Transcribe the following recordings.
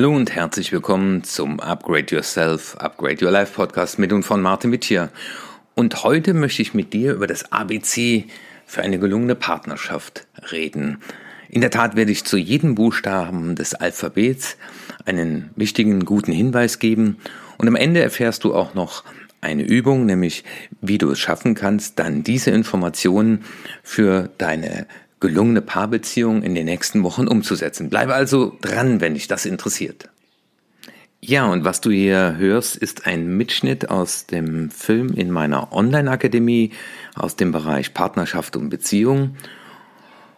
Hallo und herzlich willkommen zum Upgrade Yourself, Upgrade Your Life Podcast mit und von Martin Mittier. Und heute möchte ich mit dir über das ABC für eine gelungene Partnerschaft reden. In der Tat werde ich zu jedem Buchstaben des Alphabets einen wichtigen, guten Hinweis geben und am Ende erfährst du auch noch eine Übung, nämlich wie du es schaffen kannst, dann diese Informationen für deine gelungene Paarbeziehung in den nächsten Wochen umzusetzen. Bleibe also dran, wenn dich das interessiert. Ja, und was du hier hörst, ist ein Mitschnitt aus dem Film in meiner Online-Akademie aus dem Bereich Partnerschaft und Beziehung.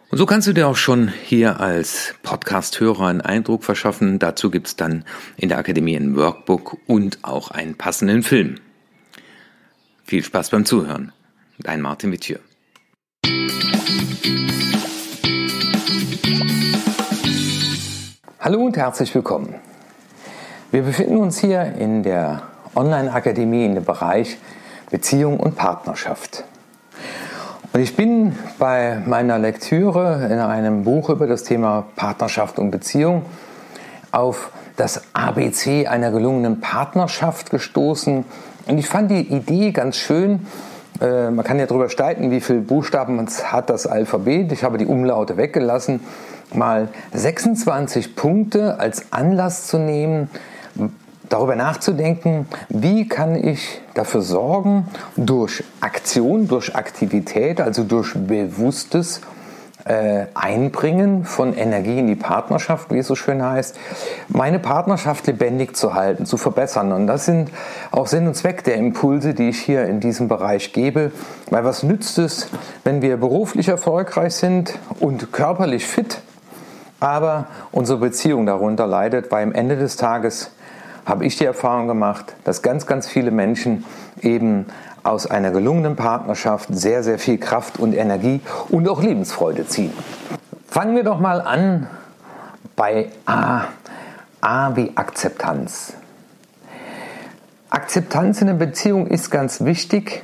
Und so kannst du dir auch schon hier als Podcast-Hörer einen Eindruck verschaffen. Dazu gibt's dann in der Akademie ein Workbook und auch einen passenden Film. Viel Spaß beim Zuhören. Dein Martin Wittier. Hallo und herzlich willkommen. Wir befinden uns hier in der Online-Akademie in dem Bereich Beziehung und Partnerschaft. Und ich bin bei meiner Lektüre in einem Buch über das Thema Partnerschaft und Beziehung auf das ABC einer gelungenen Partnerschaft gestoßen. Und ich fand die Idee ganz schön. Äh, man kann ja darüber streiten, wie viele Buchstaben hat das Alphabet. Ich habe die Umlaute weggelassen mal 26 Punkte als Anlass zu nehmen, darüber nachzudenken, wie kann ich dafür sorgen, durch Aktion, durch Aktivität, also durch bewusstes äh, Einbringen von Energie in die Partnerschaft, wie es so schön heißt, meine Partnerschaft lebendig zu halten, zu verbessern. Und das sind auch Sinn und Zweck der Impulse, die ich hier in diesem Bereich gebe. Weil was nützt es, wenn wir beruflich erfolgreich sind und körperlich fit, aber unsere Beziehung darunter leidet, weil am Ende des Tages habe ich die Erfahrung gemacht, dass ganz, ganz viele Menschen eben aus einer gelungenen Partnerschaft sehr, sehr viel Kraft und Energie und auch Lebensfreude ziehen. Fangen wir doch mal an bei A. A wie Akzeptanz. Akzeptanz in der Beziehung ist ganz wichtig,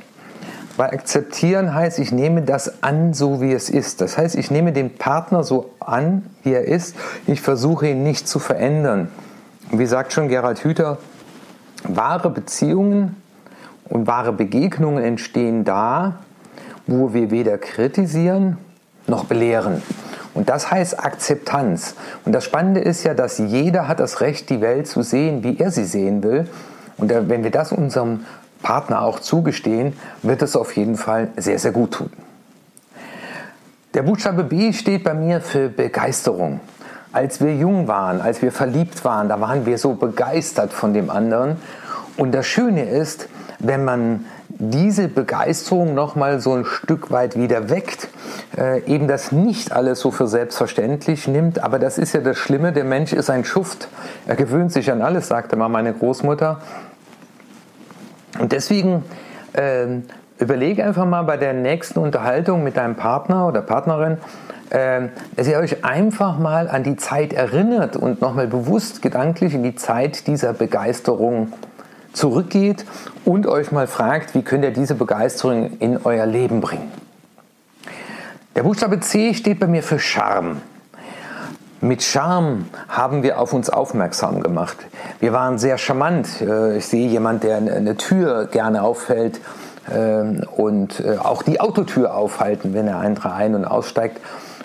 weil akzeptieren heißt, ich nehme das an, so wie es ist. Das heißt, ich nehme den Partner so an, wie er ist. Ich versuche ihn nicht zu verändern. Wie sagt schon Gerald Hüther, wahre Beziehungen und wahre Begegnungen entstehen da, wo wir weder kritisieren noch belehren. Und das heißt Akzeptanz. Und das Spannende ist ja, dass jeder hat das Recht, die Welt zu sehen, wie er sie sehen will. Und wenn wir das unserem Partner auch zugestehen, wird es auf jeden Fall sehr, sehr gut tun. Der Buchstabe B steht bei mir für Begeisterung. Als wir jung waren, als wir verliebt waren, da waren wir so begeistert von dem anderen. Und das Schöne ist, wenn man diese Begeisterung noch mal so ein Stück weit wieder weckt, äh, eben das nicht alles so für selbstverständlich nimmt, aber das ist ja das Schlimme, der Mensch ist ein Schuft, er gewöhnt sich an alles, sagte mal meine Großmutter, und deswegen äh, überlege einfach mal bei der nächsten Unterhaltung mit deinem Partner oder Partnerin, äh, dass ihr euch einfach mal an die Zeit erinnert und nochmal bewusst gedanklich in die Zeit dieser Begeisterung zurückgeht und euch mal fragt, wie könnt ihr diese Begeisterung in euer Leben bringen. Der Buchstabe C steht bei mir für Charme. Mit Charme haben wir auf uns aufmerksam gemacht. Wir waren sehr charmant. Äh, ich sehe jemand, der eine Tür gerne auffällt ähm, und äh, auch die Autotür aufhalten, wenn er ein- und aussteigt.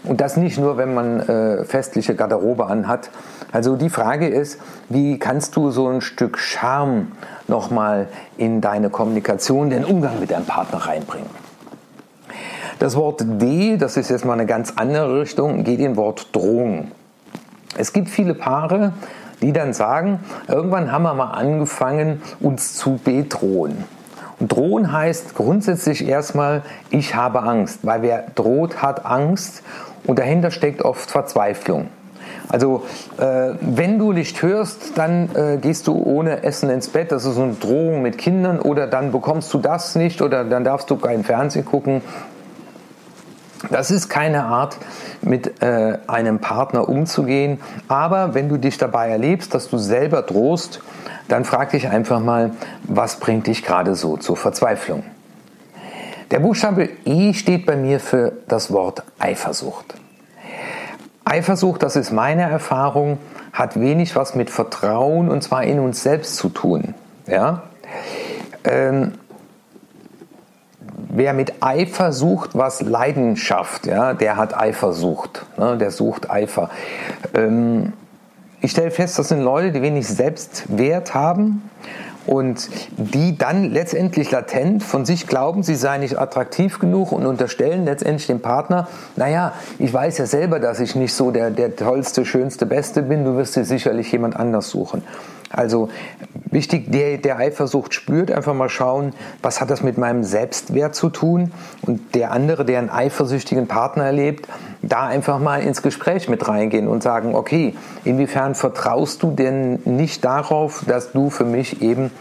Und das nicht nur, wenn man äh, festliche Garderobe anhat. Also die Frage ist, wie kannst du so ein Stück Charme nochmal in deine Kommunikation, den Umgang mit deinem Partner reinbringen? Das Wort D, das ist jetzt mal eine ganz andere Richtung, geht in Wort Drohung. Es gibt viele Paare, die dann sagen, irgendwann haben wir mal angefangen, uns zu bedrohen. Und drohen heißt grundsätzlich erstmal, ich habe Angst, weil wer droht, hat Angst und dahinter steckt oft Verzweiflung. Also äh, wenn du nicht hörst, dann äh, gehst du ohne Essen ins Bett. Das ist so eine Drohung mit Kindern oder dann bekommst du das nicht oder dann darfst du kein Fernsehen gucken das ist keine Art, mit äh, einem Partner umzugehen. Aber wenn du dich dabei erlebst, dass du selber drohst, dann frag dich einfach mal, was bringt dich gerade so zur Verzweiflung? Der Buchstabe E steht bei mir für das Wort Eifersucht. Eifersucht, das ist meine Erfahrung, hat wenig was mit Vertrauen und zwar in uns selbst zu tun. Ja? Ähm, wer mit Eifer sucht, was Leidenschaft, ja, der hat Eifersucht, ne, der sucht Eifer. Ähm, ich stelle fest, das sind Leute, die wenig Selbstwert haben und die dann letztendlich latent von sich glauben, sie seien nicht attraktiv genug und unterstellen letztendlich dem Partner, naja, ich weiß ja selber, dass ich nicht so der, der tollste, schönste, beste bin, du wirst dir sicherlich jemand anders suchen. Also wichtig, der, der Eifersucht spürt, einfach mal schauen, was hat das mit meinem Selbstwert zu tun und der andere, der einen eifersüchtigen Partner erlebt, da einfach mal ins Gespräch mit reingehen und sagen, okay, inwiefern vertraust du denn nicht darauf, dass du für mich eben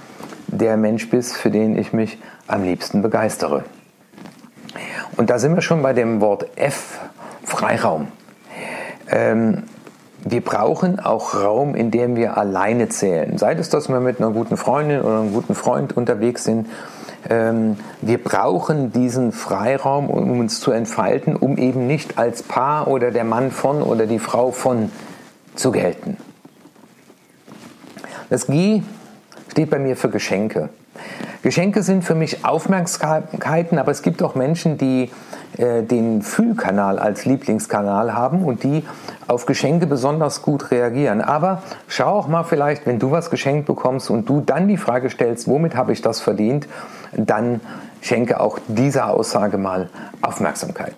der Mensch bist, für den ich mich am liebsten begeistere. Und da sind wir schon bei dem Wort F, Freiraum. Ähm, wir brauchen auch Raum, in dem wir alleine zählen. Sei es, dass wir mit einer guten Freundin oder einem guten Freund unterwegs sind. Ähm, wir brauchen diesen Freiraum, um uns zu entfalten, um eben nicht als Paar oder der Mann von oder die Frau von zu gelten. Das G steht bei mir für Geschenke. Geschenke sind für mich Aufmerksamkeiten, aber es gibt auch Menschen, die äh, den Fühlkanal als Lieblingskanal haben und die auf Geschenke besonders gut reagieren. Aber schau auch mal vielleicht, wenn du was geschenkt bekommst und du dann die Frage stellst, womit habe ich das verdient, dann schenke auch dieser Aussage mal Aufmerksamkeit.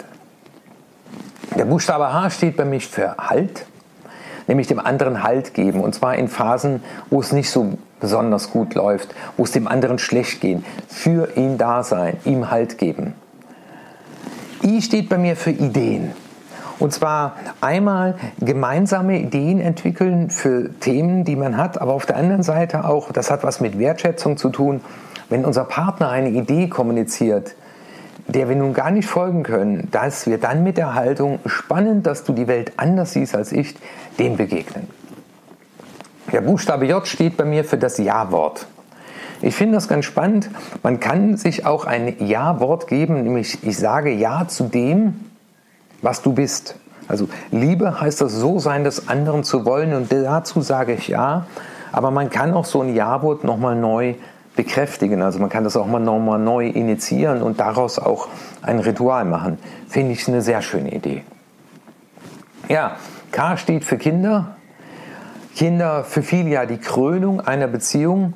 Der Buchstabe H steht bei mir für Halt, nämlich dem anderen Halt geben. Und zwar in Phasen, wo es nicht so besonders gut läuft, wo es dem anderen schlecht geht. Für ihn da sein, ihm Halt geben. I steht bei mir für Ideen. Und zwar einmal gemeinsame Ideen entwickeln für Themen, die man hat, aber auf der anderen Seite auch, das hat was mit Wertschätzung zu tun, wenn unser Partner eine Idee kommuniziert, der wir nun gar nicht folgen können, dass wir dann mit der Haltung spannend, dass du die Welt anders siehst als ich, dem begegnen. Der Buchstabe J steht bei mir für das Ja-Wort. Ich finde das ganz spannend. Man kann sich auch ein Ja-Wort geben, nämlich ich sage Ja zu dem, was du bist. Also Liebe heißt das so sein, des anderen zu wollen und dazu sage ich Ja. Aber man kann auch so ein Ja-Wort nochmal neu bekräftigen. Also man kann das auch mal nochmal neu initiieren und daraus auch ein Ritual machen. Finde ich eine sehr schöne Idee. Ja, K steht für Kinder. Kinder für viele ja die Krönung einer Beziehung.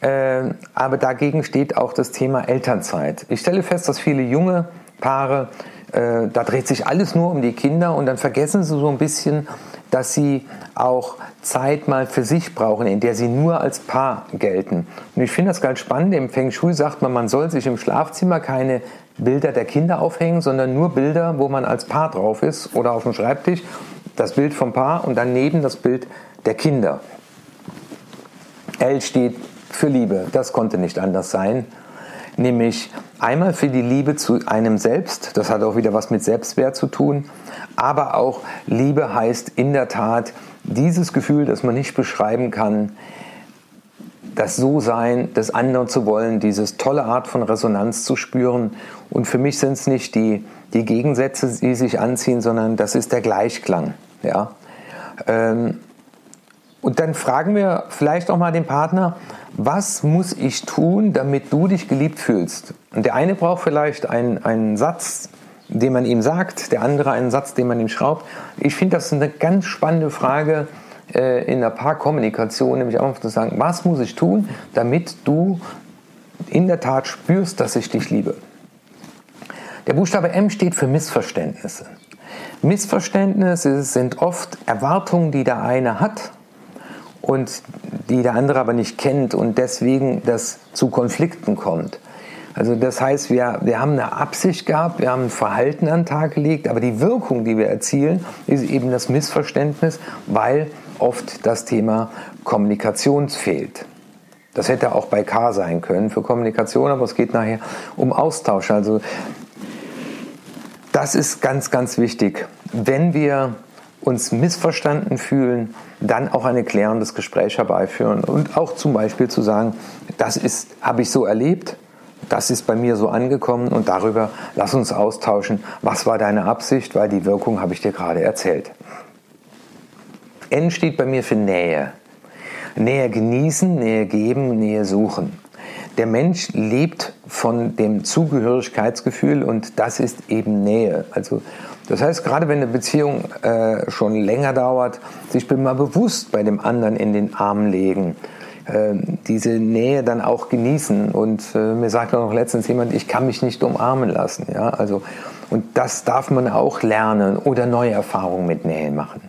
Äh, aber dagegen steht auch das Thema Elternzeit. Ich stelle fest, dass viele junge Paare, äh, da dreht sich alles nur um die Kinder und dann vergessen sie so ein bisschen, dass sie auch Zeit mal für sich brauchen, in der sie nur als Paar gelten. Und ich finde das ganz spannend. Im Feng Shui sagt man, man soll sich im Schlafzimmer keine Bilder der Kinder aufhängen, sondern nur Bilder, wo man als Paar drauf ist oder auf dem Schreibtisch. Das Bild vom Paar und daneben das Bild der Kinder. L steht für Liebe. Das konnte nicht anders sein. Nämlich einmal für die Liebe zu einem selbst, das hat auch wieder was mit Selbstwert zu tun, aber auch Liebe heißt in der Tat dieses Gefühl, das man nicht beschreiben kann, das So-Sein des anderen zu wollen, dieses tolle Art von Resonanz zu spüren. Und für mich sind es nicht die, die Gegensätze, die sich anziehen, sondern das ist der Gleichklang. Ja? Ähm, und dann fragen wir vielleicht auch mal den Partner, was muss ich tun, damit du dich geliebt fühlst? Und der eine braucht vielleicht einen, einen Satz, den man ihm sagt, der andere einen Satz, den man ihm schraubt. Ich finde das eine ganz spannende Frage äh, in der Paarkommunikation, nämlich einfach zu sagen, was muss ich tun, damit du in der Tat spürst, dass ich dich liebe. Der Buchstabe M steht für Missverständnisse. Missverständnisse sind oft Erwartungen, die der eine hat und die der andere aber nicht kennt und deswegen das zu Konflikten kommt. Also das heißt, wir, wir haben eine Absicht gehabt, wir haben ein Verhalten an den Tag gelegt, aber die Wirkung, die wir erzielen, ist eben das Missverständnis, weil oft das Thema Kommunikation fehlt. Das hätte auch bei K sein können für Kommunikation, aber es geht nachher um Austausch. Also das ist ganz, ganz wichtig. Wenn wir uns missverstanden fühlen, dann auch ein klärendes Gespräch herbeiführen und auch zum Beispiel zu sagen, das ist, habe ich so erlebt, das ist bei mir so angekommen und darüber lass uns austauschen, was war deine Absicht, weil die Wirkung habe ich dir gerade erzählt. N steht bei mir für Nähe. Nähe genießen, Nähe geben, Nähe suchen. Der Mensch lebt von dem Zugehörigkeitsgefühl und das ist eben Nähe. Also das heißt, gerade wenn eine Beziehung äh, schon länger dauert, sich mal bewusst bei dem anderen in den Arm legen, diese Nähe dann auch genießen. Und äh, mir sagte noch letztens jemand, ich kann mich nicht umarmen lassen. Ja, also und das darf man auch lernen oder neue Erfahrungen mit Nähe machen.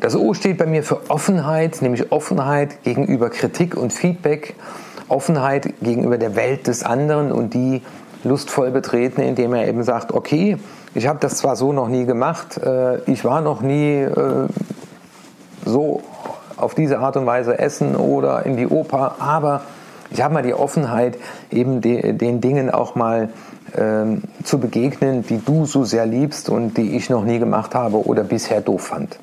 Das O steht bei mir für Offenheit, nämlich Offenheit gegenüber Kritik und Feedback, Offenheit gegenüber der Welt des anderen und die lustvoll betreten, indem er eben sagt, okay, ich habe das zwar so noch nie gemacht, äh, ich war noch nie äh, so auf diese Art und Weise essen oder in die Oper, aber ich habe mal die Offenheit, eben den Dingen auch mal ähm, zu begegnen, die du so sehr liebst und die ich noch nie gemacht habe oder bisher doof fand.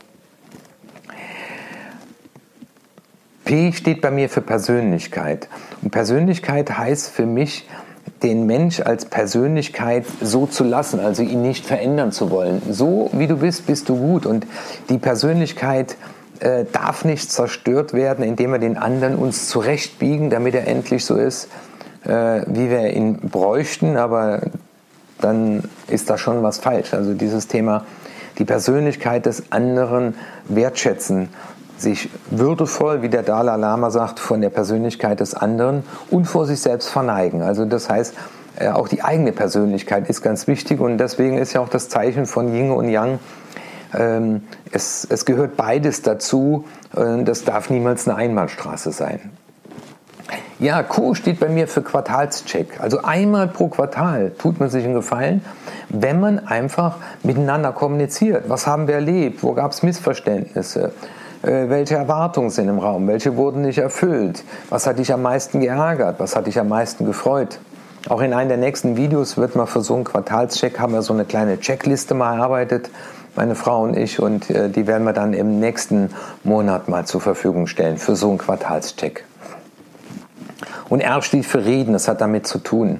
P steht bei mir für Persönlichkeit. Und Persönlichkeit heißt für mich, den Mensch als Persönlichkeit so zu lassen, also ihn nicht verändern zu wollen. So wie du bist, bist du gut. Und die Persönlichkeit äh, darf nicht zerstört werden, indem wir den anderen uns zurechtbiegen, damit er endlich so ist, äh, wie wir ihn bräuchten. Aber dann ist da schon was falsch. Also dieses Thema, die Persönlichkeit des anderen wertschätzen sich würdevoll, wie der Dalai Lama sagt, von der Persönlichkeit des anderen und vor sich selbst verneigen. Also das heißt, äh, auch die eigene Persönlichkeit ist ganz wichtig und deswegen ist ja auch das Zeichen von Yin und Yang, es, es gehört beides dazu, das darf niemals eine Einbahnstraße sein. Ja, Q steht bei mir für Quartalscheck. Also einmal pro Quartal tut man sich einen Gefallen, wenn man einfach miteinander kommuniziert. Was haben wir erlebt? Wo gab es Missverständnisse? Äh, welche Erwartungen sind im Raum, welche wurden nicht erfüllt, was hat dich am meisten geärgert, was hat dich am meisten gefreut. Auch in einem der nächsten Videos wird man für so einen Quartalscheck, haben wir so eine kleine Checkliste mal erarbeitet, meine Frau und ich, und äh, die werden wir dann im nächsten Monat mal zur Verfügung stellen für so einen Quartalscheck. Und R steht für Reden, das hat damit zu tun.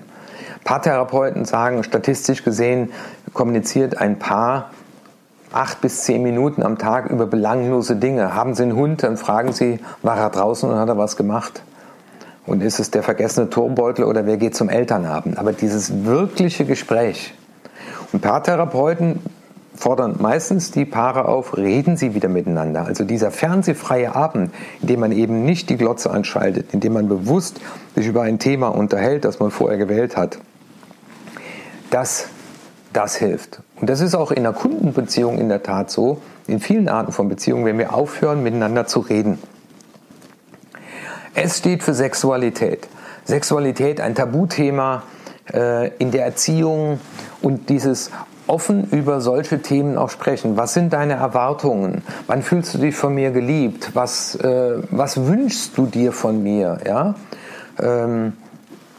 Paartherapeuten sagen, statistisch gesehen kommuniziert ein Paar acht bis zehn Minuten am Tag über belanglose Dinge. Haben Sie einen Hund, dann fragen Sie, war er draußen und hat er was gemacht? Und ist es der vergessene Turmbeutel oder wer geht zum Elternabend? Aber dieses wirkliche Gespräch. Und Paartherapeuten fordern meistens die Paare auf, reden Sie wieder miteinander. Also dieser fernsehfreie Abend, in dem man eben nicht die Glotze anschaltet, in dem man bewusst sich über ein Thema unterhält, das man vorher gewählt hat. Das das hilft. Und das ist auch in der Kundenbeziehung in der Tat so, in vielen Arten von Beziehungen, wenn wir aufhören, miteinander zu reden. Es steht für Sexualität. Sexualität, ein Tabuthema äh, in der Erziehung und dieses offen über solche Themen auch sprechen. Was sind deine Erwartungen? Wann fühlst du dich von mir geliebt? Was, äh, was wünschst du dir von mir? Ja? Ähm,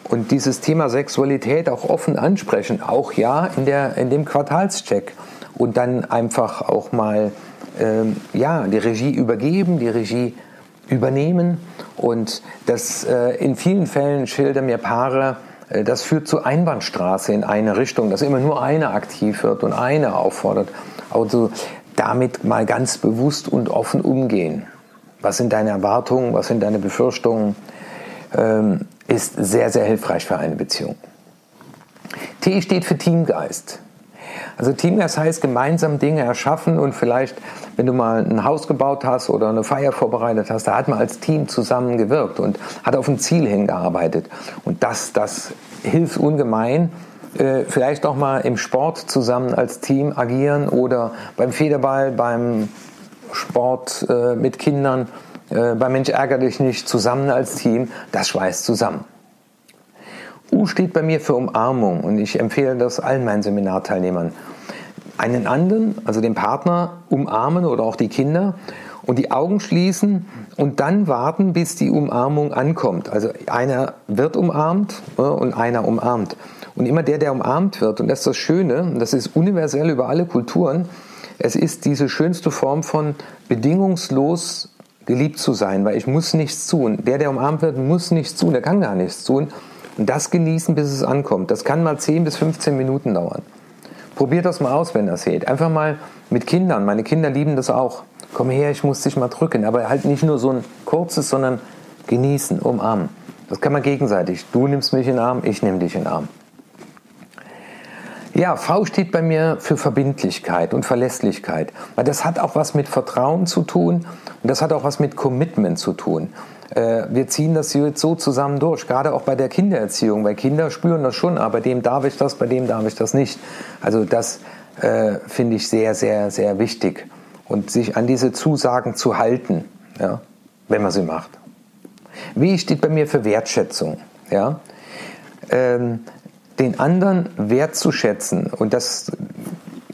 und dieses Thema Sexualität auch offen ansprechen, auch ja in, der, in dem Quartalscheck und dann einfach auch mal ähm, ja, die Regie übergeben, die Regie übernehmen und das äh, in vielen Fällen schildern mir Paare, das führt zur Einbahnstraße in eine Richtung, dass immer nur eine aktiv wird und eine auffordert. Also damit mal ganz bewusst und offen umgehen. Was sind deine Erwartungen, was sind deine Befürchtungen? Ähm, ist sehr, sehr hilfreich für eine Beziehung. T steht für Teamgeist. Also Teamgeist heißt gemeinsam Dinge erschaffen und vielleicht, wenn du mal ein Haus gebaut hast oder eine Feier vorbereitet hast, da hat man als Team zusammen gewirkt und hat auf ein Ziel hingearbeitet. Und das, das hilft ungemein. Äh, vielleicht auch mal im Sport zusammen als Team agieren oder beim Federball, beim Sport äh, mit Kindern äh, bei Mensch ärger dich nicht zusammen als Team, das schweißt zusammen. U steht bei mir für Umarmung und ich empfehle das allen meinen Seminarteilnehmern. Einen anderen, also den Partner, umarmen oder auch die Kinder und die Augen schließen und dann warten, bis die Umarmung ankommt. Also einer wird umarmt äh, und einer umarmt. Und immer der, der umarmt wird, und das ist das Schöne, das ist universell über alle Kulturen, es ist diese schönste Form von bedingungslos geliebt zu sein, weil ich muss nichts tun. Der, der umarmt wird, muss nichts tun, der kann gar nichts tun. Und das genießen, bis es ankommt. Das kann mal 10 bis 15 Minuten dauern. Probiert das mal aus, wenn das geht. Einfach mal mit Kindern. Meine Kinder lieben das auch. Komm her, ich muss dich mal drücken. Aber halt nicht nur so ein kurzes, sondern genießen, umarmen. Das kann man gegenseitig. Du nimmst mich in den Arm, ich nehme dich in den Arm. Ja, V steht bei mir für Verbindlichkeit und Verlässlichkeit. Weil das hat auch was mit Vertrauen zu tun und das hat auch was mit Commitment zu tun. Äh, wir ziehen das jetzt so zusammen durch, gerade auch bei der Kindererziehung, weil Kinder spüren das schon, aber bei dem darf ich das, bei dem darf ich das nicht. Also das äh, finde ich sehr, sehr, sehr wichtig. Und sich an diese Zusagen zu halten, ja, wenn man sie macht. Wie steht bei mir für Wertschätzung? Ja? Ähm, den anderen wertzuschätzen. Und das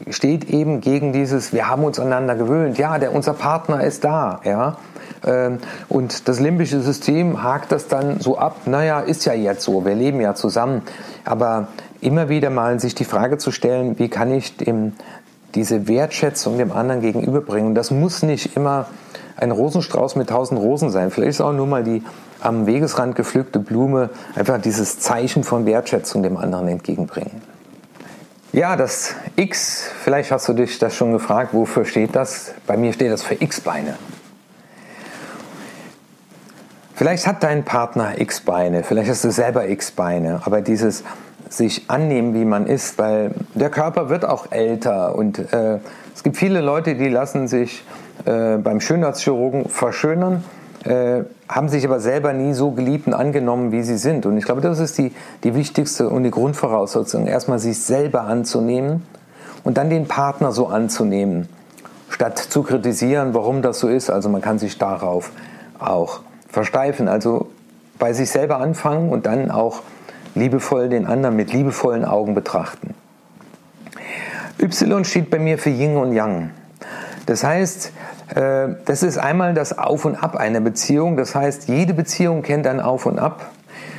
steht eben gegen dieses, wir haben uns aneinander gewöhnt, ja, der, unser Partner ist da, ja, ähm, und das limbische System hakt das dann so ab, naja, ist ja jetzt so, wir leben ja zusammen. Aber immer wieder mal sich die Frage zu stellen, wie kann ich dem, diese Wertschätzung dem anderen gegenüberbringen? Und das muss nicht immer ein Rosenstrauß mit tausend Rosen sein. Vielleicht ist auch nur mal die am Wegesrand gepflückte Blume einfach dieses Zeichen von Wertschätzung dem anderen entgegenbringen. Ja, das X, vielleicht hast du dich das schon gefragt, wofür steht das? Bei mir steht das für X-Beine. Vielleicht hat dein Partner X-Beine, vielleicht hast du selber X-Beine, aber dieses sich annehmen, wie man ist, weil der Körper wird auch älter und äh, es gibt viele Leute, die lassen sich äh, beim Schönheitschirurgen verschönern, äh, haben sich aber selber nie so geliebt und angenommen, wie sie sind. Und ich glaube, das ist die, die wichtigste und die Grundvoraussetzung, erstmal sich selber anzunehmen und dann den Partner so anzunehmen, statt zu kritisieren, warum das so ist. Also man kann sich darauf auch versteifen. Also bei sich selber anfangen und dann auch liebevoll den anderen mit liebevollen Augen betrachten. Y steht bei mir für Yin und Yang. Das heißt, äh, das ist einmal das Auf und Ab einer Beziehung. Das heißt, jede Beziehung kennt ein Auf und Ab.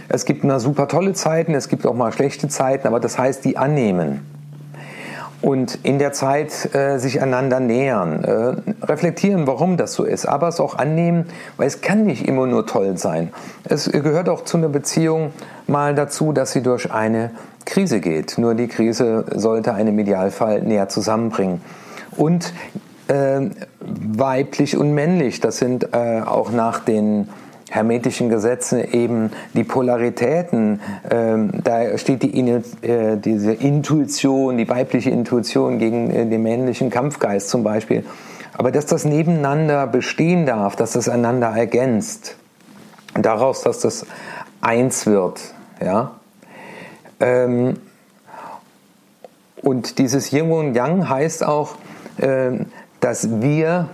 Es gibt mal super tolle Zeiten, es gibt auch mal schlechte Zeiten, aber das heißt, die annehmen und in der Zeit äh, sich einander nähern, äh, reflektieren, warum das so ist, aber es auch annehmen, weil es kann nicht immer nur toll sein. Es gehört auch zu einer Beziehung mal dazu, dass sie durch eine Krise geht. Nur die Krise sollte einen im Idealfall näher zusammenbringen. Und äh, weiblich und männlich, das sind äh, auch nach den hermetischen Gesetzen eben die Polaritäten. Ähm, da steht die, äh, diese Intuition, die weibliche Intuition gegen äh, den männlichen Kampfgeist zum Beispiel. Aber dass das nebeneinander bestehen darf, dass das einander ergänzt, daraus, dass das eins wird, ja. Ähm, und dieses Yin und Yang heißt auch, äh, dass wir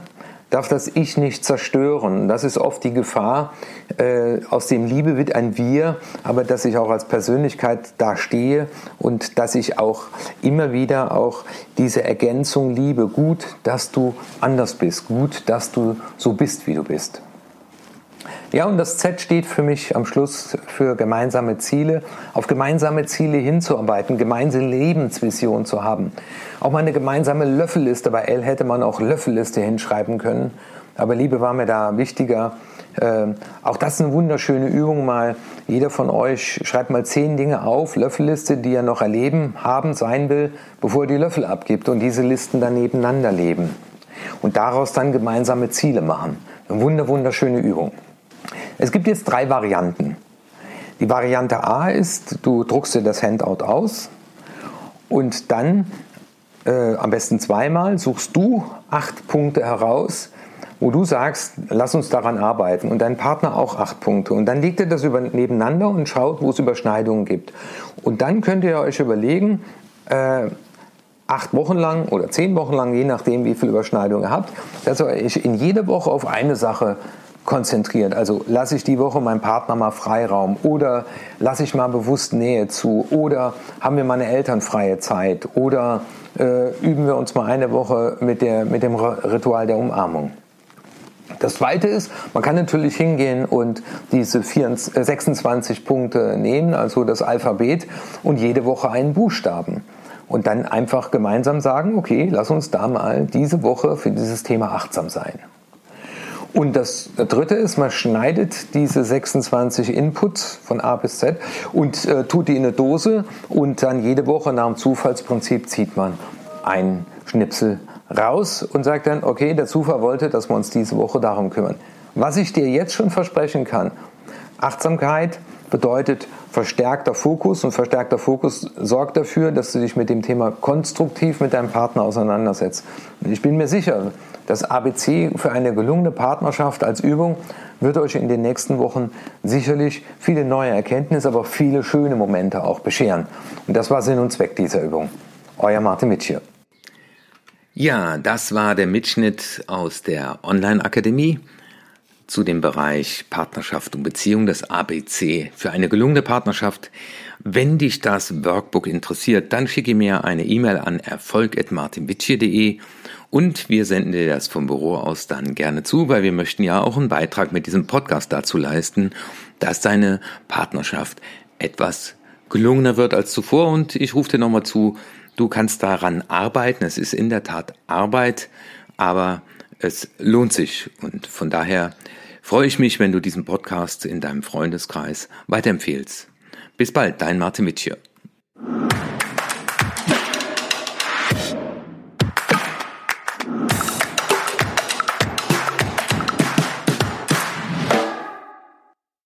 darf das Ich nicht zerstören. Das ist oft die Gefahr. Äh, aus dem Liebe wird ein Wir, aber dass ich auch als Persönlichkeit da stehe und dass ich auch immer wieder auch diese Ergänzung liebe. Gut, dass du anders bist. Gut, dass du so bist, wie du bist. Ja, und das Z steht für mich am Schluss für gemeinsame Ziele, auf gemeinsame Ziele hinzuarbeiten, gemeinsame Lebensvision zu haben. Auch mal eine gemeinsame Löffelliste, bei L hätte man auch Löffelliste hinschreiben können, aber Liebe war mir da wichtiger. Äh, auch das ist eine wunderschöne Übung mal. Jeder von euch schreibt mal zehn Dinge auf, Löffelliste, die er noch erleben, haben, sein will, bevor er die Löffel abgibt und diese Listen dann nebeneinander leben. Und daraus dann gemeinsame Ziele machen. Eine wunder, wunderschöne Übung. Es gibt jetzt drei Varianten. Die Variante A ist, du druckst dir das Handout aus und dann äh, am besten zweimal suchst du acht Punkte heraus, wo du sagst, lass uns daran arbeiten und dein Partner auch acht Punkte. Und dann legt ihr das über, nebeneinander und schaut, wo es Überschneidungen gibt. Und dann könnt ihr euch überlegen, äh, acht Wochen lang oder zehn Wochen lang, je nachdem, wie viel Überschneidung ihr habt, dass ihr euch in jede Woche auf eine Sache konzentriert. Also lasse ich die Woche meinem Partner mal Freiraum oder lasse ich mal bewusst Nähe zu oder haben wir meine Eltern freie Zeit oder äh, üben wir uns mal eine Woche mit, der, mit dem Ritual der Umarmung. Das zweite ist, man kann natürlich hingehen und diese 24, 26 äh, Punkte nehmen, also das Alphabet, und jede Woche einen Buchstaben. Und dann einfach gemeinsam sagen, okay, lass uns da mal diese Woche für dieses Thema achtsam sein. Und das dritte ist, man schneidet diese 26 Inputs von A bis Z und äh, tut die in eine Dose und dann jede Woche nach dem Zufallsprinzip zieht man ein Schnipsel raus und sagt dann, okay, der Zufall wollte, dass wir uns diese Woche darum kümmern. Was ich dir jetzt schon versprechen kann, Achtsamkeit bedeutet verstärkter Fokus und verstärkter Fokus sorgt dafür, dass du dich mit dem Thema konstruktiv mit deinem Partner auseinandersetzt. Und ich bin mir sicher, das ABC für eine gelungene Partnerschaft als Übung wird euch in den nächsten Wochen sicherlich viele neue Erkenntnisse, aber viele schöne Momente auch bescheren. Und das war Sinn und Zweck dieser Übung. Euer Martin Mitsch hier. Ja, das war der Mitschnitt aus der Online-Akademie zu dem Bereich Partnerschaft und Beziehung, das ABC für eine gelungene Partnerschaft. Wenn dich das Workbook interessiert, dann schicke mir eine E-Mail an erfolg.martinwitschier.de und wir senden dir das vom Büro aus dann gerne zu, weil wir möchten ja auch einen Beitrag mit diesem Podcast dazu leisten, dass deine Partnerschaft etwas gelungener wird als zuvor und ich rufe dir nochmal zu, Du kannst daran arbeiten. Es ist in der Tat Arbeit, aber es lohnt sich und von daher freue ich mich, wenn du diesen Podcast in deinem Freundeskreis weiterempfehlst. Bis bald, dein Martin Mitchell.